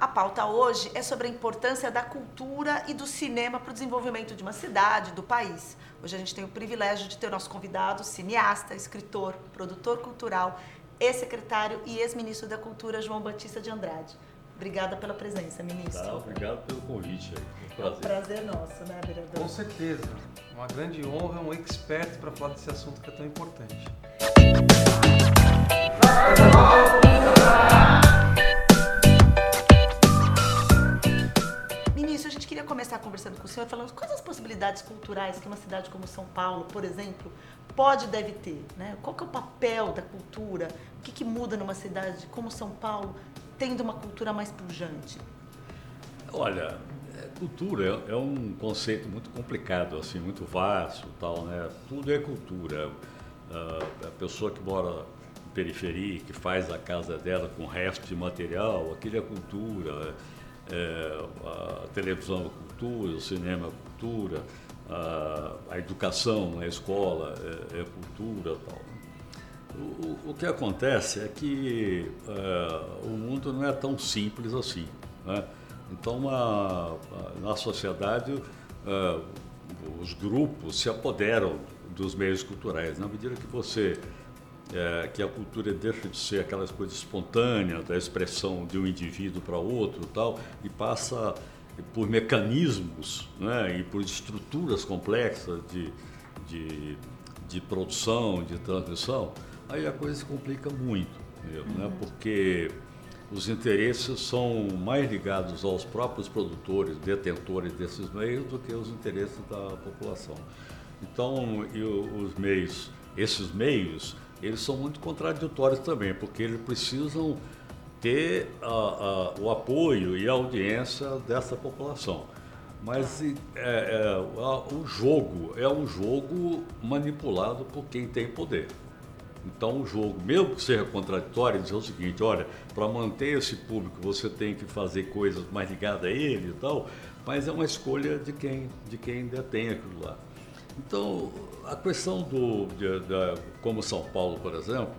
A pauta hoje é sobre a importância da cultura e do cinema para o desenvolvimento de uma cidade, do país. Hoje a gente tem o privilégio de ter o nosso convidado, cineasta, escritor, produtor cultural, ex-secretário e ex-ministro da Cultura, João Batista de Andrade. Obrigada pela presença, ministro. Tá, obrigado pelo convite. É um prazer. É um prazer nosso, né, vereador? Com certeza. Uma grande honra, um expert para falar desse assunto que é tão importante. Conversando com o senhor falando quais as possibilidades culturais que uma cidade como São Paulo, por exemplo, pode e deve ter. Né? Qual que é o papel da cultura? O que, que muda numa cidade como São Paulo, tendo uma cultura mais pujante? Olha, é, cultura é, é um conceito muito complicado, assim, muito vasto, tal, né? Tudo é cultura. Ah, a pessoa que mora em periferia, que faz a casa dela com resto de material, aquilo é cultura é, a televisão é cultura, o cinema é cultura, a, a educação, a escola é, é cultura tal. O, o, que acontece é que é, o mundo não é tão simples assim. Né? Então, uma, na sociedade, é, os grupos se apoderam dos meios culturais. Na medida que você é, que a cultura deixa de ser aquelas coisas espontâneas da expressão de um indivíduo para outro tal, e passa por mecanismos né, e por estruturas complexas de, de, de produção, de transmissão, aí a coisa se complica muito, mesmo, né, uhum. né, porque os interesses são mais ligados aos próprios produtores, detentores desses meios, do que os interesses da população. Então, os meios, esses meios, eles são muito contraditórios também, porque eles precisam ter a, a, o apoio e a audiência dessa população. Mas é, é, a, o jogo é um jogo manipulado por quem tem poder. Então, o jogo, mesmo que seja contraditório, dizer o seguinte: olha, para manter esse público você tem que fazer coisas mais ligadas a ele e tal, mas é uma escolha de quem, de quem detém aquilo lá. Então, a questão do, de, de, como São Paulo, por exemplo,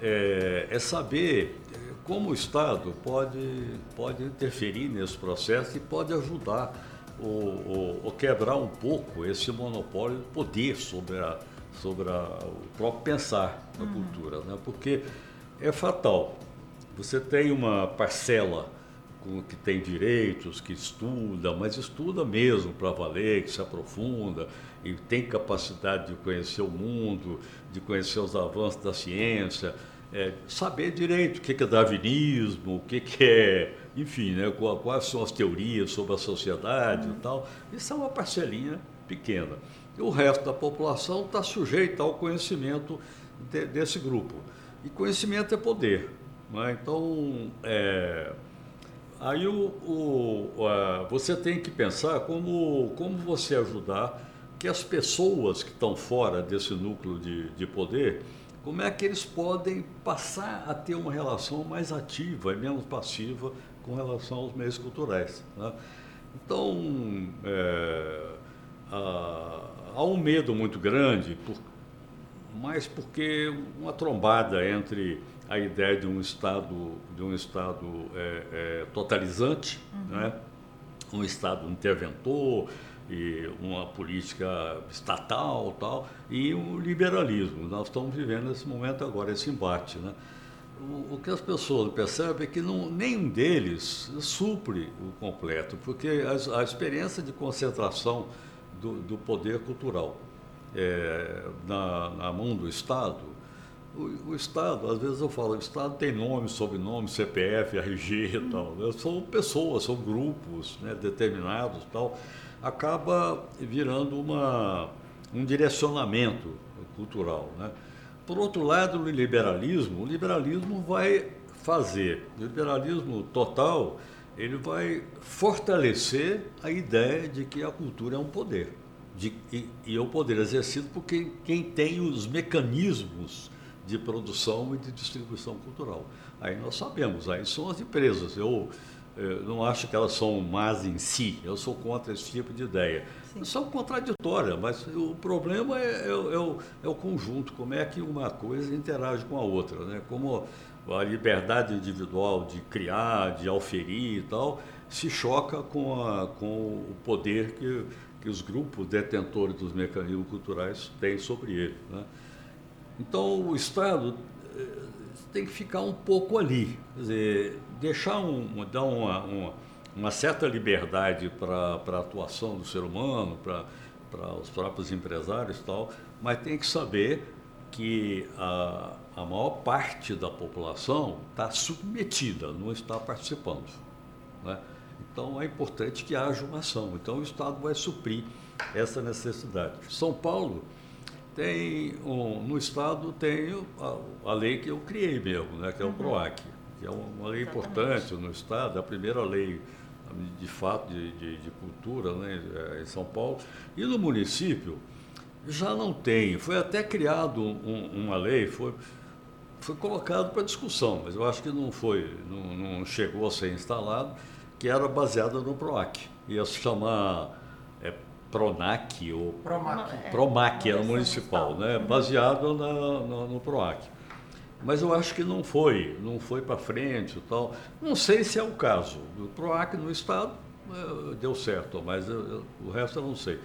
é, é, saber como o Estado pode, pode interferir nesse processo e pode ajudar ou, quebrar um pouco esse monopólio de poder sobre, a, sobre a, o próprio pensar da uhum. cultura. Né? Porque é fatal. Você tem uma parcela que tem direitos, que estuda, mas estuda mesmo para valer, que se aprofunda e tem capacidade de conhecer o mundo, de conhecer os avanços da ciência, é, saber direito o que é darwinismo, o que é, enfim, né, quais são as teorias sobre a sociedade e tal. Isso é uma parcelinha pequena. E o resto da população está sujeita ao conhecimento de, desse grupo. E conhecimento é poder. Né? Então, é, Aí o, o, você tem que pensar como, como você ajudar que as pessoas que estão fora desse núcleo de, de poder, como é que eles podem passar a ter uma relação mais ativa e menos passiva com relação aos meios culturais. Né? Então, é, há, há um medo muito grande, por, mais porque uma trombada entre a ideia de um Estado, de um estado é, é, totalizante, uhum. né? um Estado interventor, e uma política estatal tal, e o liberalismo. Nós estamos vivendo nesse momento agora, esse embate. Né? O, o que as pessoas percebem é que não, nenhum deles supre o completo, porque a, a experiência de concentração do, do poder cultural é, na, na mão do Estado o, o, Estado, às vezes eu falo, o Estado tem nome, sobrenome, CPF, RG e tal. Né? São pessoas, são grupos né, determinados tal. Acaba virando uma, um direcionamento cultural. Né? Por outro lado, o liberalismo, o liberalismo vai fazer, o liberalismo total, ele vai fortalecer a ideia de que a cultura é um poder. De, e, e é um poder exercido por quem, quem tem os mecanismos de produção e de distribuição cultural. Aí nós sabemos, aí são as empresas. Eu, eu não acho que elas são más em si, eu sou contra esse tipo de ideia. Sim. São contraditórias, mas o problema é, é, é, o, é o conjunto, como é que uma coisa interage com a outra. Né? Como a liberdade individual de criar, de auferir e tal, se choca com, a, com o poder que, que os grupos detentores dos mecanismos culturais têm sobre ele. Né? Então, o Estado eh, tem que ficar um pouco ali, quer dizer, deixar um, dar uma, uma, uma certa liberdade para a atuação do ser humano, para os próprios empresários e tal, mas tem que saber que a, a maior parte da população está submetida, não está participando. Né? Então é importante que haja uma ação. Então o Estado vai suprir essa necessidade. São Paulo tem um, no Estado tem a, a, lei que eu criei mesmo, né, que é o uhum. PROAC, que é uma lei Exatamente. importante no Estado, é a primeira lei de fato de, de, de cultura né, é, em São Paulo. E no município já não tem. Foi até criado um, uma lei, foi, foi colocado para discussão, mas eu acho que não foi, não, não chegou a ser instalado, que era baseada no PROAC. Ia se chamar é, PRONAC ou PROMAC, PROMAC era municipal, né? Baseado na, no PROAC. Mas eu acho que não foi, não foi para frente e tal. Não sei se é o caso. O PROAC no Estado é, deu certo, mas eu, eu, o resto eu não sei.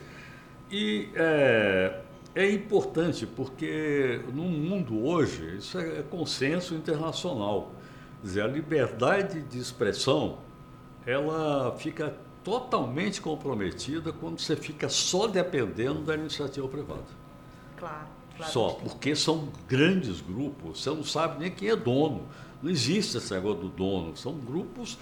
E é, é importante porque no mundo hoje, isso é, é consenso internacional. Quer dizer, a liberdade de expressão, ela fica totalmente comprometida quando você fica só dependendo da iniciativa privada. Claro. Claro só, porque são grandes grupos, você não sabe nem quem é dono. Não existe esse negócio do dono, são grupos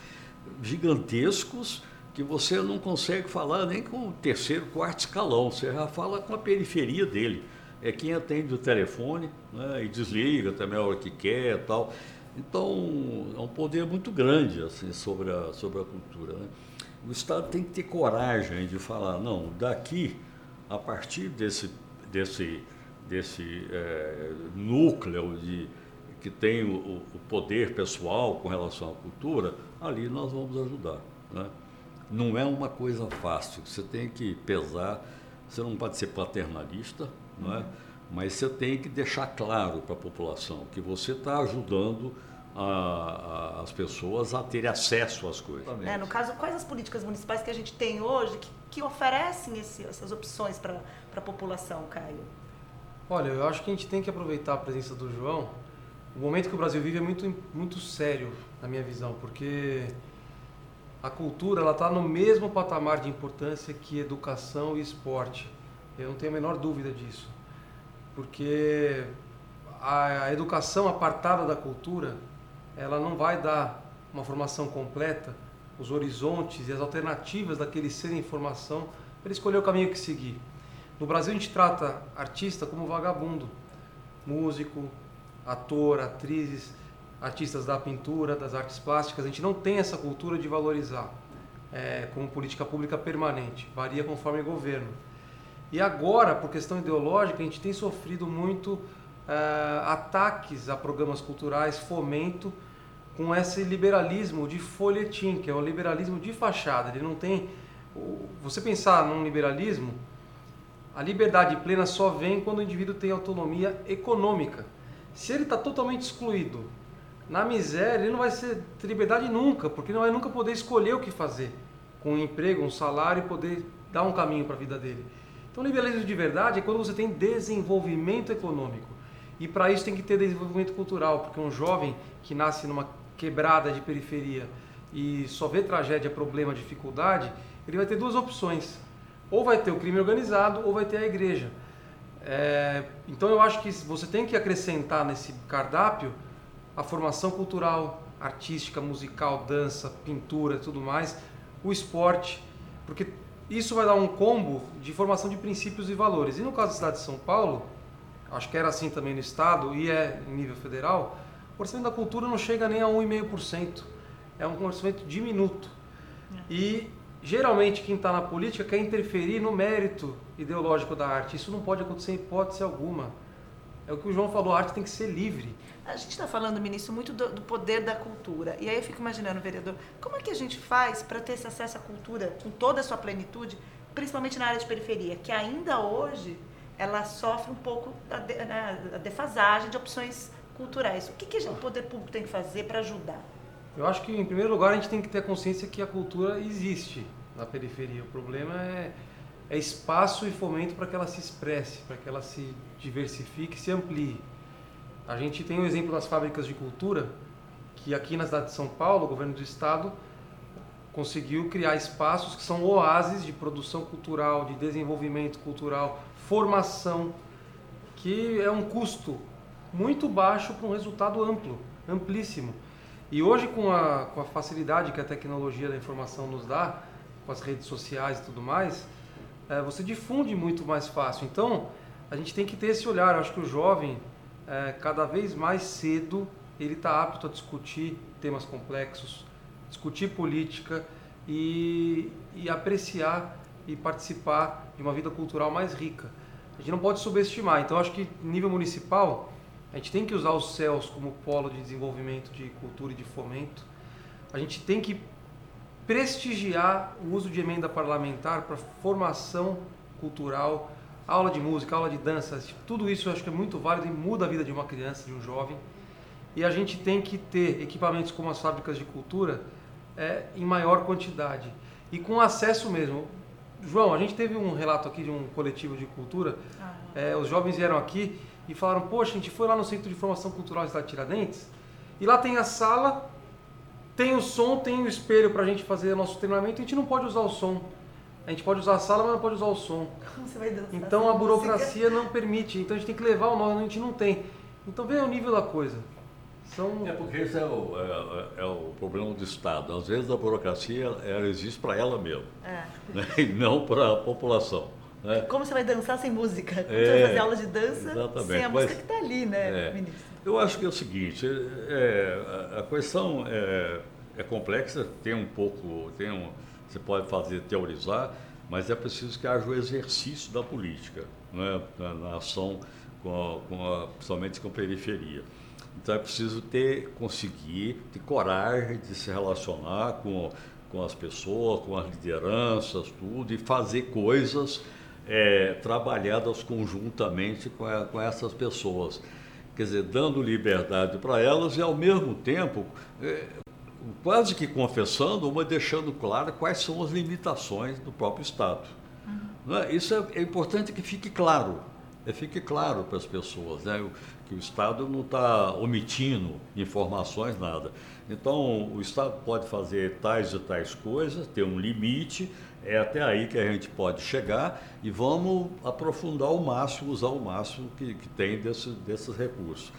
gigantescos que você não consegue falar nem com o terceiro, quarto escalão, você já fala com a periferia dele. É quem atende o telefone né, e desliga também a hora que quer e tal. Então, é um poder muito grande assim, sobre, a, sobre a cultura. Né? O Estado tem que ter coragem de falar, não, daqui, a partir desse, desse, desse é, núcleo de, que tem o, o poder pessoal com relação à cultura, ali nós vamos ajudar. Né? não é uma coisa fácil. Você tem que pesar, você não pode ser paternalista, não é? mas você tem que deixar claro para a população que você está ajudando a, a, as pessoas a terem acesso às coisas. É, no caso, quais as políticas municipais que a gente tem hoje que, que oferecem esse, essas opções para a população, Caio? Olha, eu acho que a gente tem que aproveitar a presença do João. O momento que o Brasil vive é muito, muito sério, na minha visão, porque a cultura ela está no mesmo patamar de importância que educação e esporte. Eu não tenho a menor dúvida disso, porque a educação apartada da cultura ela não vai dar uma formação completa, os horizontes e as alternativas daquele ser em formação para ele escolher o caminho que seguir. No Brasil a gente trata artista como vagabundo, músico, ator, atrizes artistas da pintura, das artes plásticas, a gente não tem essa cultura de valorizar é, como política pública permanente, varia conforme governo. E agora, por questão ideológica, a gente tem sofrido muito é, ataques a programas culturais, fomento com esse liberalismo de folhetim, que é um liberalismo de fachada. Ele não tem. Você pensar num liberalismo, a liberdade plena só vem quando o indivíduo tem autonomia econômica. Se ele está totalmente excluído na miséria, ele não vai ter liberdade nunca, porque não vai nunca poder escolher o que fazer com um emprego, um salário e poder dar um caminho para a vida dele. Então, liberalismo de verdade é quando você tem desenvolvimento econômico. E para isso tem que ter desenvolvimento cultural, porque um jovem que nasce numa quebrada de periferia e só vê tragédia, problema, dificuldade, ele vai ter duas opções. Ou vai ter o crime organizado ou vai ter a igreja. É, então eu acho que você tem que acrescentar nesse cardápio a formação cultural, artística, musical, dança, pintura tudo mais, o esporte, porque isso vai dar um combo de formação de princípios e valores. E no caso da cidade de São Paulo, acho que era assim também no estado e é em nível federal, o orçamento da cultura não chega nem a 1,5%. É um orçamento diminuto. É. E geralmente quem está na política quer interferir no mérito ideológico da arte. Isso não pode acontecer em hipótese alguma. É o que o João falou, a arte tem que ser livre. A gente está falando, ministro, muito do, do, poder da cultura. E aí eu fico imaginando, vereador, como é que a gente faz para ter esse acesso à cultura com toda a sua plenitude, principalmente na área de periferia, que ainda hoje ela sofre um pouco da, de, né, defasagem de opções culturais. O que, que o poder público tem que fazer para ajudar? Eu acho que, em primeiro lugar, a gente tem que ter consciência que a cultura existe na periferia. O problema é, é espaço e fomento para que ela se expresse, para que ela se diversifique se amplie. A gente tem o exemplo das fábricas de cultura, que aqui na cidade de São Paulo, o governo do estado conseguiu criar espaços que são oásis de produção cultural, de desenvolvimento cultural, formação, que é um custo muito baixo para um resultado amplo, amplíssimo. E hoje, com a, com a facilidade que a tecnologia da informação nos dá, com as redes sociais e tudo mais, é, você difunde muito mais fácil. Então, a gente tem que ter esse olhar. Eu acho que o jovem, é, cada vez mais cedo, ele está apto a discutir temas complexos, discutir política e, e apreciar e participar de uma vida cultural mais rica. A gente não pode subestimar. Então, acho que nível municipal, a gente tem que usar os céus como polo de desenvolvimento de cultura e de fomento. A gente tem que prestigiar o uso de emenda parlamentar para formação cultural, aula de música, aula de dança, tudo isso eu acho que é muito válido e muda a vida de uma criança, de um jovem. E a gente tem que ter equipamentos como as fábricas de cultura é, em maior quantidade e com acesso mesmo. João, a gente teve um relato aqui de um coletivo de cultura. Ah. É, os jovens vieram aqui e falaram: Poxa, a gente foi lá no Centro de Formação Cultural da Tiradentes e lá tem a sala, tem o som, tem o espelho para a gente fazer nosso treinamento. E a gente não pode usar o som. A gente pode usar a sala, mas não pode usar o som. Como você vai dançar então a burocracia música? não permite. Então a gente tem que levar o nome, a gente não tem. Então vem o nível da coisa. São... É porque esse é o, é, é, o problema do Estado. Às vezes a burocracia ela existe para ela mesma, é. né? e não para a população. Né? Como você vai dançar sem música? Como é, você vai fazer aula de dança exatamente. sem a música Mas, que está ali, né, é, ministro? Eu acho que é o seguinte, é, a questão é, é, complexa, tem um pouco, tem um, você pode fazer teorizar, mas é preciso que haja o exercício da política, né? na, na ação, com a, com a, principalmente com a periferia. Então é preciso ter, conseguir, ter coragem de se relacionar com, com as pessoas, com as lideranças, tudo, e fazer coisas é, trabalhadas conjuntamente com, a, com essas pessoas. Quer dizer, dando liberdade para elas e, ao mesmo tempo, é, quase que confessando, uma deixando claro quais são as limitações do próprio Estado. Uhum. É? Isso é, é importante que fique claro é, fique claro para as pessoas né, que o Estado não está omitindo informações, nada. Então, o Estado pode fazer tais e tais coisas, ter um limite, é até aí que a gente pode chegar e vamos aprofundar o máximo, usar o máximo que, que tem desse, desses recursos.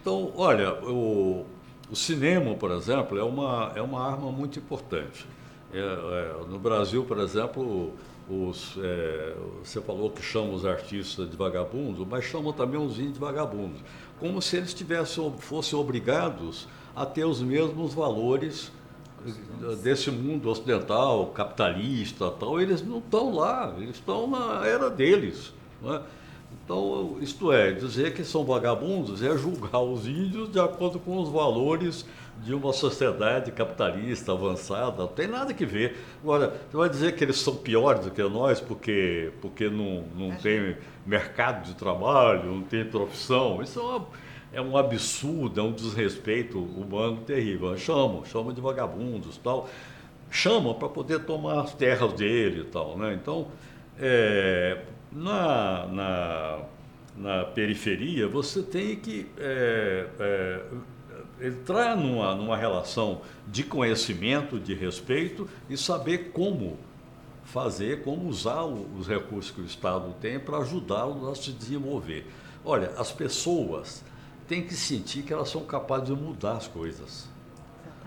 Então, olha, o, o cinema, por exemplo, é uma, é uma arma muito importante. É, é, no Brasil, por exemplo, os, é, você falou que chama os artistas de vagabundos, mas chamam também os índios de vagabundos, como se eles tivessem, fossem obrigados a ter os mesmos valores desse mundo ocidental, capitalista, tal. Eles não estão lá, eles estão na era deles. É? Então, isto é, dizer que são vagabundos é julgar os índios de acordo com os valores de uma sociedade capitalista avançada, não tem nada que ver. Agora, você vai dizer que eles são piores do que nós porque, porque não, não tem mercado de trabalho, não tem profissão. Isso é, uma, é um absurdo, é um desrespeito humano terrível. Chamam, chamam de vagabundos tal. Chamam para poder tomar as terras dele e tal. Né? Então, é, na, na, na periferia, você tem que. É, é, entrar numa, numa relação de conhecimento, de respeito e saber como fazer, como usar os recursos que o Estado tem para ajudá-los a se desenvolver. Olha, as pessoas têm que sentir que elas são capazes de mudar as coisas.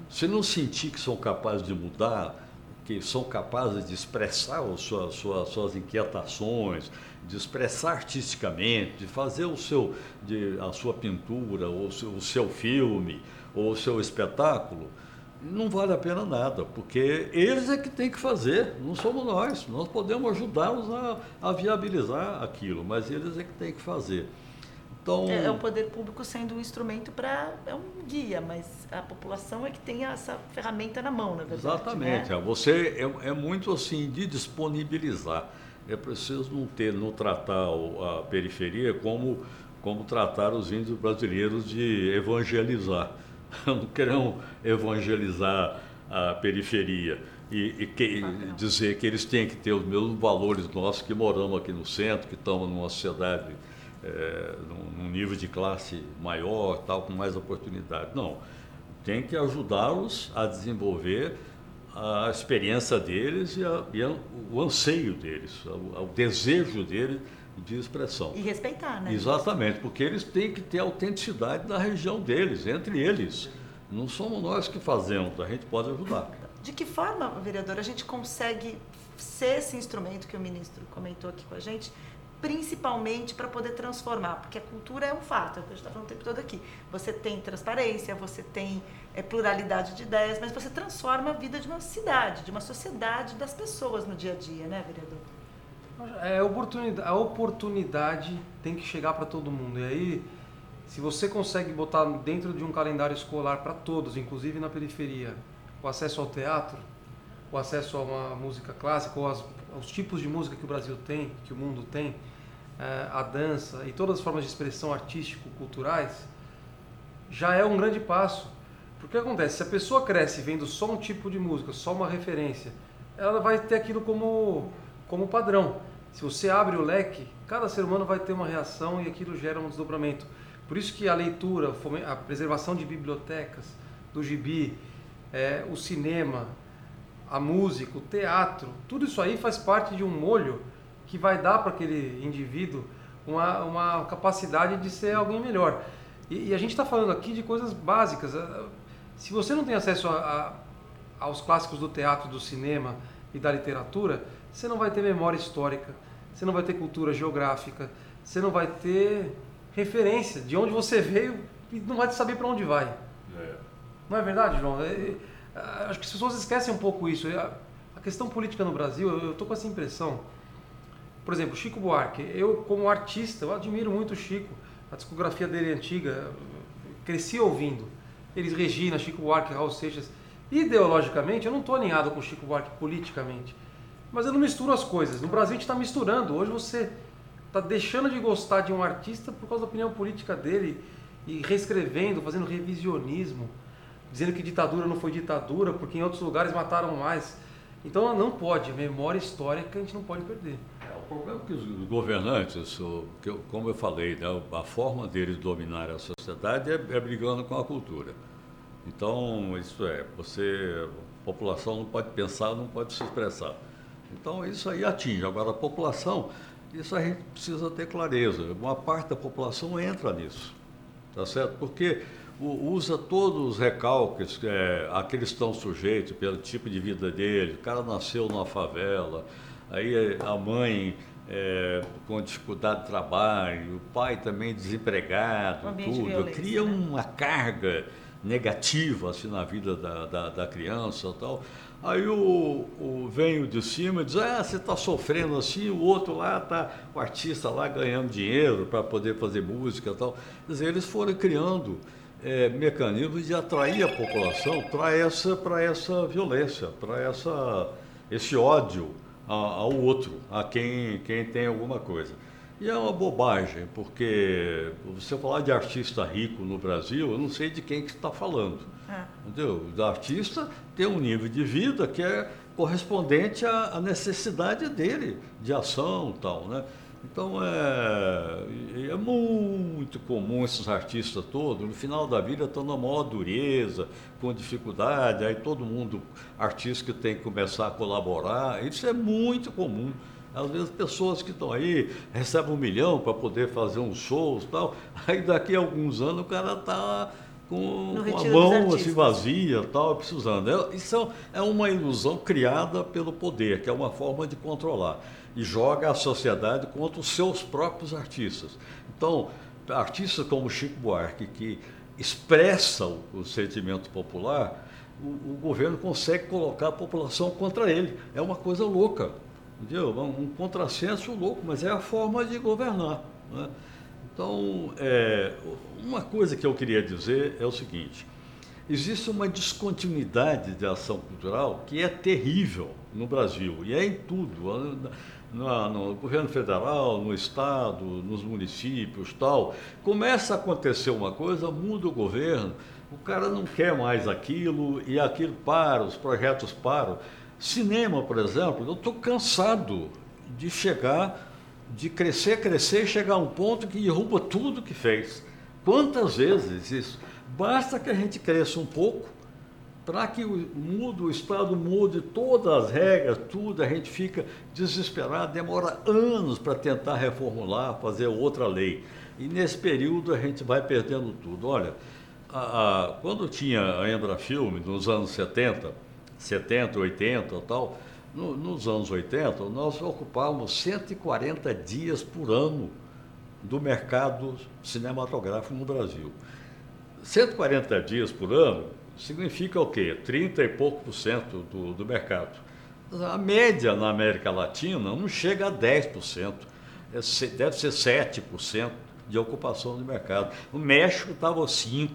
Se não sentir que são capazes de mudar, que são capazes de expressar as suas, suas, suas inquietações, de expressar artisticamente, de fazer o seu, de, a sua pintura, ou o seu, o seu filme, ou o seu espetáculo, não vale a pena nada, porque eles é que têm que fazer, não somos nós. Nós podemos ajudá-los a, a viabilizar aquilo, mas eles é que têm que fazer. Então, é, é, o poder público sendo um instrumento para. É um guia, mas a população é que tem essa ferramenta na mão, na verdade. Exatamente. Né? Você é, é muito assim de disponibilizar. É preciso não ter, não tratar a periferia como como tratar os índios brasileiros de evangelizar. Não queremos evangelizar a periferia e, e que, dizer que eles têm que ter os mesmos valores nossos que moramos aqui no centro, que estamos numa sociedade é, num, nível de classe maior, tal, com mais oportunidade. Não, tem que ajudá-los a desenvolver a experiência deles e, a, e a, o anseio deles, o, o desejo deles de expressão. E respeitar, né? Exatamente, porque eles têm que ter autenticidade da região deles, entre eles. Não somos nós que fazemos, a gente pode ajudar. De que forma, vereador, a gente consegue ser esse instrumento que o ministro comentou aqui com a gente, principalmente para poder transformar? Porque a cultura é um fato, é o que a gente está falando o tempo todo aqui. Você tem transparência, você tem é, pluralidade de ideias, mas você transforma a vida de uma cidade, de uma sociedade, das pessoas no dia a dia, né, vereador? É, oportunidade, a oportunidade tem que chegar para todo mundo. E aí, se você consegue botar dentro de um calendário escolar para todos, inclusive na periferia, o acesso ao teatro, o acesso a uma música clássica, ou as, aos tipos de música que o Brasil tem, que o mundo tem, é, a dança e todas as formas de expressão artístico-culturais, já é um grande passo. Porque acontece, se a pessoa cresce vendo só um tipo de música, só uma referência, ela vai ter aquilo como, como padrão. Se você abre o leque, cada ser humano vai ter uma reação e aquilo gera um desdobramento. Por isso que a leitura, a preservação de bibliotecas, do gibi, é, o cinema, a música, o teatro, tudo isso aí faz parte de um molho que vai dar para aquele indivíduo uma, uma capacidade de ser alguém melhor. E, e a gente está falando aqui de coisas básicas. Se você não tem acesso a, a, aos clássicos do teatro, do cinema e da literatura, você não vai ter memória histórica, você não vai ter cultura geográfica, você não vai ter referência de onde você veio e não vai saber para onde vai. É. Não é verdade, João? É, é, acho que as pessoas esquecem um pouco isso. É, a questão política no Brasil, eu estou com essa impressão. Por exemplo, Chico Buarque. Eu, como artista, eu admiro muito o Chico. A discografia dele é antiga, cresci ouvindo. Eles Regina, Chico Buarque, Raul Seixas. Ideologicamente, eu não estou alinhado com o Chico Buarque politicamente. Mas eu não misturo as coisas. No Brasil a gente está misturando. Hoje você está deixando de gostar de um artista por causa da opinião política dele e reescrevendo, fazendo revisionismo dizendo que ditadura não foi ditadura, porque em outros lugares mataram mais. Então não pode, memória histórica a gente não pode perder. É, o problema é que os governantes, como eu falei, né, a forma deles dominar a sociedade é, é brigando com a cultura. Então, isso é, você, a população não pode pensar, não pode se expressar. Então, isso aí atinge. Agora, a população, isso a gente precisa ter clareza. Uma parte da população entra nisso, tá certo? Porque usa todos os recalques é, a que eles estão sujeitos pelo tipo de vida dele. O cara nasceu numa favela, aí a mãe é, com dificuldade de trabalho, o pai também desempregado, um tudo. De Cria né? uma carga negativa assim, na vida da, da, da criança e tal. Aí o, o vem o de cima e diz, ah, você está sofrendo assim, o outro lá está, o artista lá ganhando dinheiro para poder fazer música e tal. Quer dizer, eles foram criando é, mecanismos de atrair a população para essa, essa violência, para essa, esse ódio ao outro, a quem, quem tem alguma coisa. E é uma bobagem, porque você falar de artista rico no Brasil, eu não sei de quem que está falando. É. Entendeu? O artista tem um nível de vida que é correspondente à, necessidade dele de ação e tal, né? Então é, é muito comum esses artistas todos, no final da vida estão na maior dureza, com dificuldade, aí todo mundo, artista que tem que começar a colaborar, isso é muito comum. Às vezes pessoas que estão aí recebem um milhão para poder fazer uns shows e tal, aí daqui a alguns anos o cara está com, com a mão assim vazia, tal, precisando. É, isso é uma ilusão criada pelo poder, que é uma forma de controlar e joga a sociedade contra os seus próprios artistas. Então, artistas como Chico Buarque, que expressam o sentimento popular, o, o, governo consegue colocar a população contra ele. É uma coisa louca, entendeu? Um, um contrassenso louco, mas é a forma de governar. Né? Então, é, uma coisa que eu queria dizer é o seguinte: existe uma descontinuidade de ação cultural que é terrível no Brasil, e é em tudo, no, no, governo federal, no estado, nos municípios, tal. Começa a acontecer uma coisa, muda o governo, o cara não quer mais aquilo e aquilo para, os projetos param. Cinema, por exemplo, eu estou cansado de chegar, de crescer, crescer, chegar a um ponto que derruba tudo que fez. Quantas vezes isso? Basta que a gente cresça um pouco para que o, mude, o Estado mude todas as regras, tudo, a gente fica desesperado, demora anos para tentar reformular, fazer outra lei. E nesse período a gente vai perdendo tudo. Olha, a, a, quando tinha a Embrafilme, nos anos 70, 70, 80 e tal, no, nos anos 80, nós ocupávamos 140 dias por ano do mercado cinematográfico no Brasil. 140 dias por ano significa o quê? 30 e pouco por cento do, do mercado. A média na América Latina não chega a 10%, é, deve ser 7% de ocupação do mercado. No México estava 5%.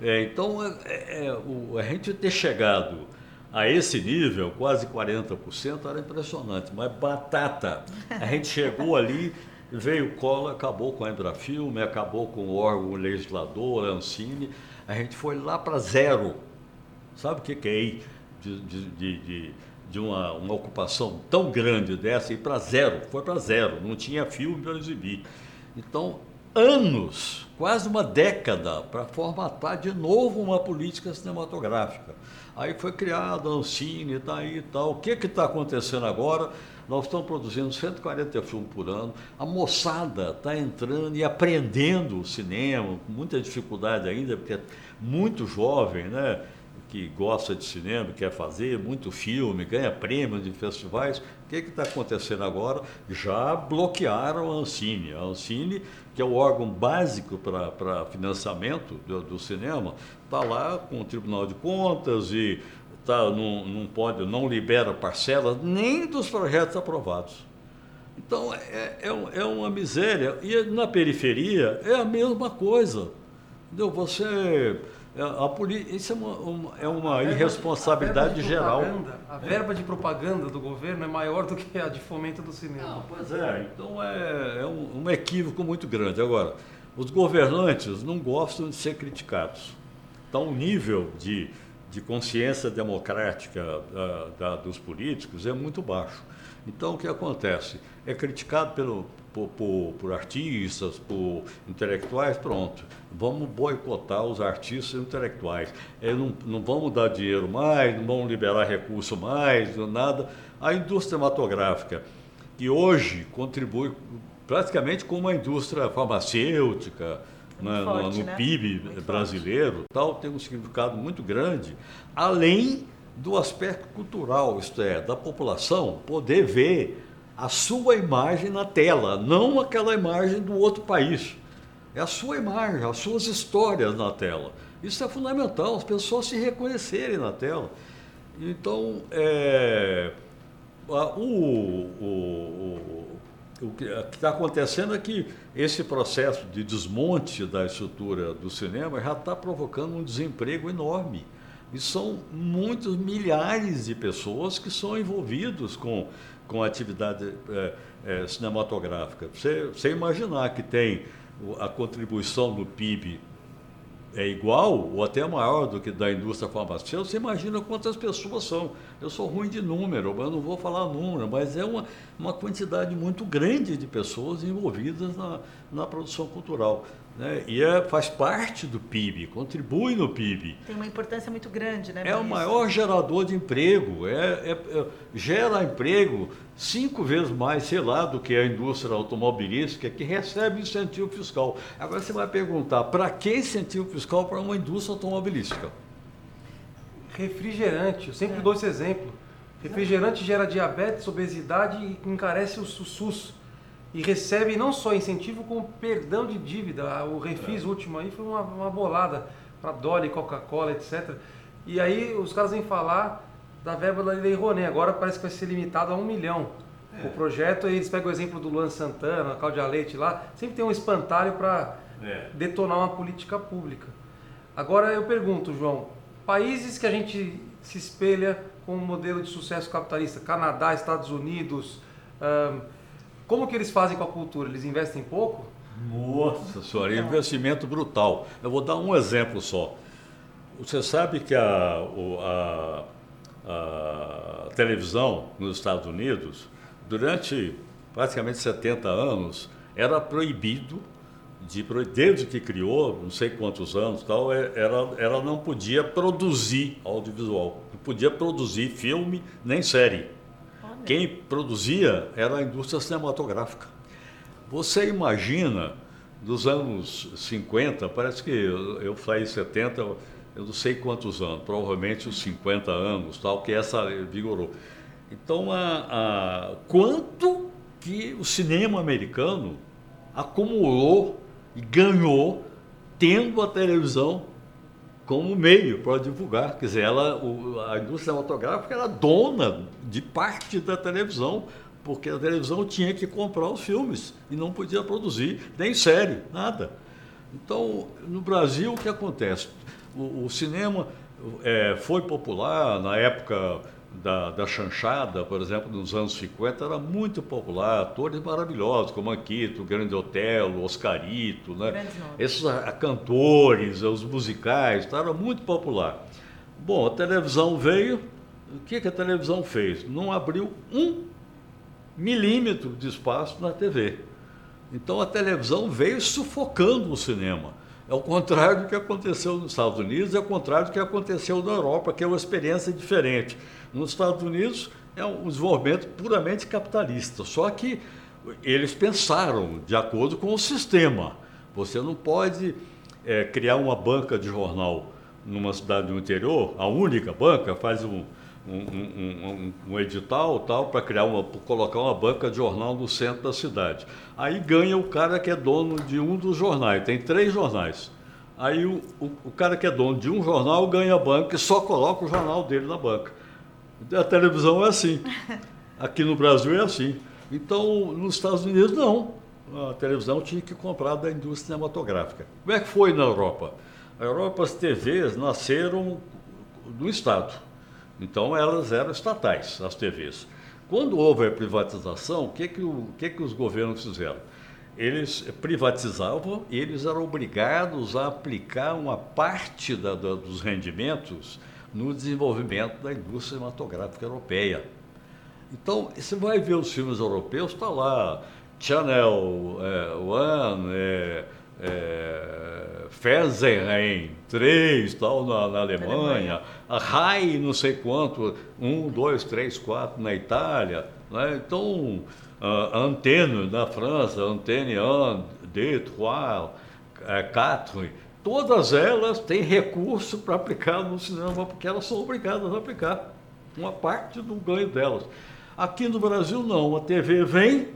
É, então, é, é, é, o, a gente ter chegado a esse nível, quase 40%, era impressionante. Mas batata, a gente chegou ali, veio Collor, acabou com a Embrafilme, acabou com o órgão legislador, a Ancine, a gente foi lá para zero. Sabe o que, que é ir de, de, de, de uma, uma ocupação tão grande dessa e para zero? Foi para zero, não tinha filme para exibir. Então, anos, quase uma década, para formatar de novo uma política cinematográfica. Aí foi criada a Ancine, tá e tal. O que está acontecendo agora? Nós estamos produzindo 140 filmes por ano. A moçada está entrando e aprendendo o cinema, com muita dificuldade ainda, porque é muito jovem, né? Que gosta de cinema, quer fazer muito filme, ganha prêmios de festivais. O que está acontecendo agora? Já bloquearam a Ancine. A Ancine, que é o órgão básico para financiamento do, do cinema, está lá com o Tribunal de Contas e tá, não, não pode, não libera parcelas nem dos projetos aprovados. Então é, é, é uma miséria. E na periferia é a mesma coisa. Entendeu? Você. É, a polícia, isso é uma, uma é uma irresponsabilidade de geral. A verba de propaganda do governo é maior do que a de fomento do cinema. Não, pois é, então é, é um, um equívoco muito grande. Agora, os governantes não gostam de ser criticados. Então, o nível de de consciência democrática da, da, dos políticos é muito baixo. Então, o que acontece? É criticado pelo, por, por, por, artistas, por intelectuais, pronto. Vamos boicotar os artistas intelectuais. É, não, não vamos dar dinheiro mais, não vamos liberar recurso mais, nada. A indústria cinematográfica, que hoje contribui praticamente como a indústria farmacêutica, na, forte, no, né? PIB muito brasileiro, forte. tal, tem um significado muito grande, além do aspecto cultural, isto é, da população poder ver a sua imagem na tela, não aquela imagem do outro país. É a sua imagem, as suas histórias na tela. Isso é fundamental, as pessoas se reconhecerem na tela. Então, é, o, o, o que está acontecendo é que esse processo de desmonte da estrutura do cinema já está provocando um desemprego enorme. E são muitos milhares de pessoas que são envolvidos com, com a atividade é, é, cinematográfica. Você, você imaginar que tem a contribuição do PIB é igual ou até maior do que da indústria farmacêutica, você imagina quantas pessoas são. Eu sou ruim de número, eu não vou falar número, mas é uma, uma quantidade muito grande de pessoas envolvidas na, na produção cultural. Né? E é, faz parte do PIB, contribui no PIB. Tem uma importância muito grande, né? É o maior gerador de emprego, é, é, é, gera emprego cinco vezes mais, sei lá, do que a indústria automobilística, que recebe incentivo fiscal. Agora você vai perguntar, para que incentivo fiscal para uma indústria automobilística? Refrigerante, eu sempre é. dou esse exemplo. Refrigerante gera diabetes, obesidade e encarece o SUS e recebe não só incentivo, como perdão de dívida. O Refis é. último aí foi uma, uma bolada para Dolly, Coca-Cola, etc. E aí os caras vêm falar da verba da Lei Rouanet. Agora parece que vai ser limitado a um milhão. É. O projeto, eles pegam o exemplo do Luan Santana, Cláudia Leite lá, sempre tem um espantalho para é. detonar uma política pública. Agora eu pergunto, João, países que a gente se espelha com um modelo de sucesso capitalista, Canadá, Estados Unidos, como que eles fazem com a cultura? Eles investem pouco? Nossa senhora, investimento brutal. Eu vou dar um exemplo só. Você sabe que a, a, a televisão nos Estados Unidos, durante praticamente 70 anos, era proibido de, desde que criou, não sei quantos anos, tal, é, era, ela não podia produzir audiovisual, não podia produzir filme nem série. Quem produzia era a indústria cinematográfica. Você imagina, dos anos 50, parece que eu, eu falei 70, eu não sei quantos anos, provavelmente os 50 anos, tal, que essa vigorou. Então, a, a, quanto que o cinema americano acumulou e ganhou tendo a televisão como meio para divulgar. Quer dizer, ela, o, a indústria cinematográfica era dona de parte da televisão, porque a televisão tinha que comprar os filmes e não podia produzir nem série, nada. Então, no Brasil, o que acontece? O, o cinema é, foi popular na época da, da chanchada, por exemplo, nos anos 50, era muito popular. Atores maravilhosos, como Anquito, Grande Otelo, Oscarito, né? esses a, a, cantores, os musicais, tá? era muito popular. Bom, a televisão veio, o que, que a televisão fez? Não abriu um milímetro de espaço na TV. Então a televisão veio sufocando o cinema. É o contrário do que aconteceu nos Estados Unidos, é o contrário do que aconteceu na Europa, que é uma experiência diferente. Nos Estados Unidos é um desenvolvimento puramente capitalista, só que eles pensaram de acordo com o sistema. Você não pode é, criar uma banca de jornal numa cidade do interior, a única banca, faz um, um, um, um, edital tal para criar uma colocar uma banca de jornal no centro da cidade. Aí ganha o cara que é dono de um dos jornais. Tem três jornais. Aí o, o, o cara que é dono de um jornal ganha a banca e só coloca o jornal dele na banca. A televisão é assim. Aqui no Brasil é assim. Então, nos Estados Unidos, não. A televisão tinha que comprar da indústria cinematográfica. Como é que foi na Europa? Na Europa, as TVs nasceram do Estado. Então, elas eram estatais, as TVs. Quando houve a privatização, o que, que, o, que, que os governos fizeram? Eles privatizavam e eles eram obrigados a aplicar uma parte da, da, dos rendimentos no desenvolvimento da indústria cinematográfica europeia. Então, você vai ver os filmes europeus, está lá Channel é, One, é, é, Fernsehen 3, tal, na, na Alemanha, a RAI não sei quanto, 1, 2, 3, 4 na Itália. Né? Então, a Antenne na França, Antenne 1, 2, 3, 4, todas elas têm recurso para aplicar no cinema, porque elas são obrigadas a aplicar uma parte do ganho delas. Aqui no Brasil, não. A TV vem,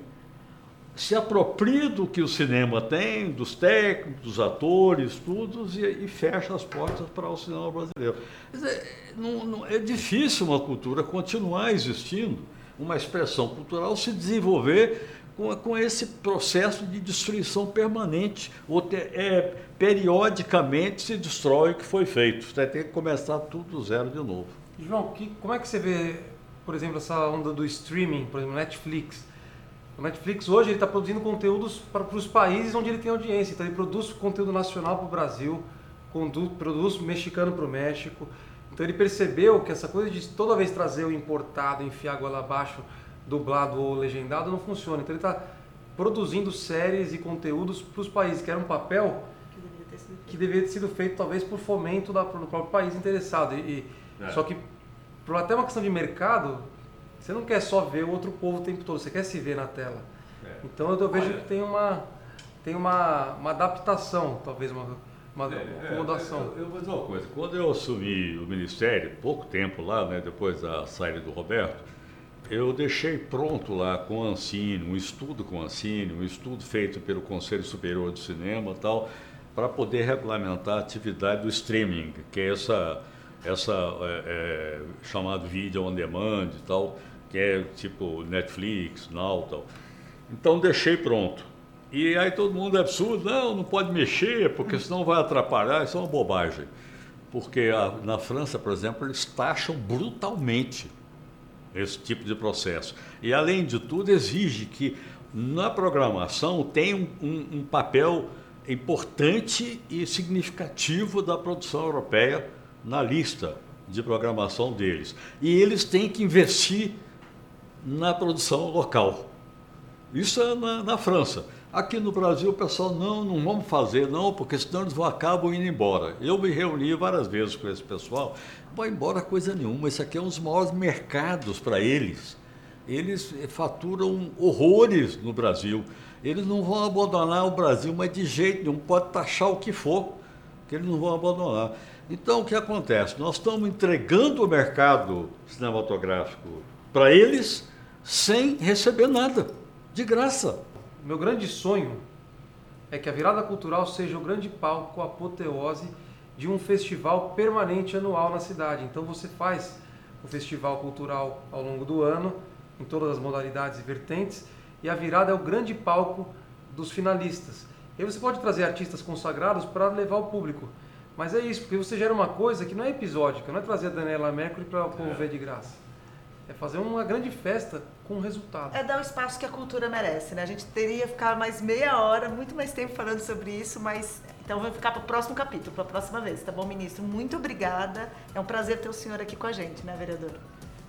se apropria do que o cinema tem, dos técnicos, dos atores, tudo, e, e fecha as portas para o cinema brasileiro. Dizer, não, não, é difícil uma cultura continuar existindo, uma expressão cultural se desenvolver com, com esse processo de destruição permanente. Ou é, periodicamente se destrói o que foi feito. Você ter que começar tudo do zero de novo. João, que, como é que você vê, por exemplo, essa onda do streaming, por exemplo, Netflix? O Netflix hoje está produzindo conteúdos para, os países onde ele tem audiência. Então ele produz conteúdo nacional para o Brasil, produz mexicano para o México. Então ele percebeu que essa coisa de toda vez trazer o importado, enfiar a goela abaixo, dublado ou legendado, não funciona. Então ele está produzindo séries e conteúdos para os países, que era um papel que deveria ter sido feito talvez por fomento da, do próprio país interessado. E, é. Só que, por até uma questão de mercado, você não quer só ver o outro povo o tempo todo, você quer se ver na tela. É. Então eu, vejo Olha, que tem uma, tem uma, uma adaptação, talvez uma, uma é, é acomodação. eu, eu, vou dizer uma coisa, quando eu assumi o ministério, pouco tempo lá, né, depois da saída do Roberto, eu deixei pronto lá com a Ancine, um estudo com a Ancine, um estudo feito pelo Conselho Superior de Cinema e tal, para poder regulamentar a atividade do streaming, que é essa, essa é, é, chamado vídeo on demand e tal, que é tipo Netflix, Now tal. Então deixei pronto. E aí todo mundo é absurdo, não, não pode mexer, porque senão vai atrapalhar, isso é uma bobagem. Porque a, na França, por exemplo, eles taxam brutalmente esse tipo de processo. E além de tudo, exige que na programação tenha um, um, um papel importante e significativo da produção europeia na lista de programação deles. E eles têm que investir na produção local. Isso é na, na, França. Aqui no Brasil o pessoal, não, não vamos fazer, não, porque senão eles vão acabam indo embora. Eu me reuni várias vezes com esse pessoal, vai embora coisa nenhuma, esse aqui é um dos maiores mercados para eles. Eles faturam horrores no Brasil. Eles não vão abandonar o Brasil, mas de jeito nenhum, pode taxar o que for, que eles não vão abandonar. Então, o que acontece? Nós estamos entregando o mercado cinematográfico para eles sem receber nada, de graça. Meu grande sonho é que a virada cultural seja o grande palco, a apoteose de um festival permanente anual na cidade. Então você faz o festival cultural ao longo do ano, em todas as modalidades e vertentes, e a virada é o grande palco dos finalistas. E aí você pode trazer artistas consagrados para levar o público. Mas é isso, porque você gera uma coisa que não é episódica, não é trazer a Daniela Mercury para o povo é. ver de graça. É fazer uma grande festa com resultado. É dar o espaço que a cultura merece, né? A gente teria que ficar mais meia hora, muito mais tempo falando sobre isso, mas então vamos ficar para o próximo capítulo, para a próxima vez, tá bom, ministro? Muito obrigada. É um prazer ter o senhor aqui com a gente, né, vereador?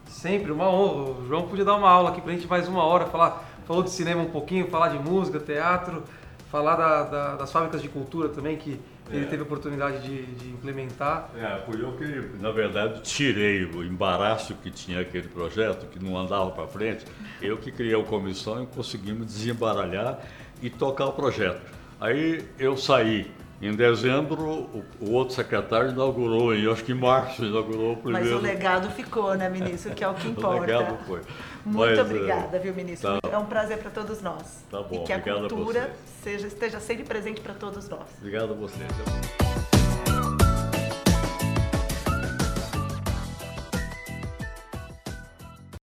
Sempre, uma honra. O João podia dar uma aula aqui para a gente mais uma hora, falar, falou de cinema um pouquinho, falar de música, teatro, falar da, da, das fábricas de cultura também, que ele é. teve a oportunidade de, de, implementar. É, foi eu que, na verdade, tirei o embaraço que tinha aquele projeto, que não andava para frente. Eu que criei a comissão e conseguimos desembaralhar e tocar o projeto. Aí eu saí. Em dezembro, o, o outro secretário inaugurou, e acho que em março inaugurou o primeiro. Mas o legado ficou, né, ministro? Que é o que importa. o legado foi. Muito Mas, obrigada, viu, ministro? Tá. É um prazer para todos nós. Tá bom, e que a cultura seja, esteja sempre presente para todos nós. Obrigado a vocês.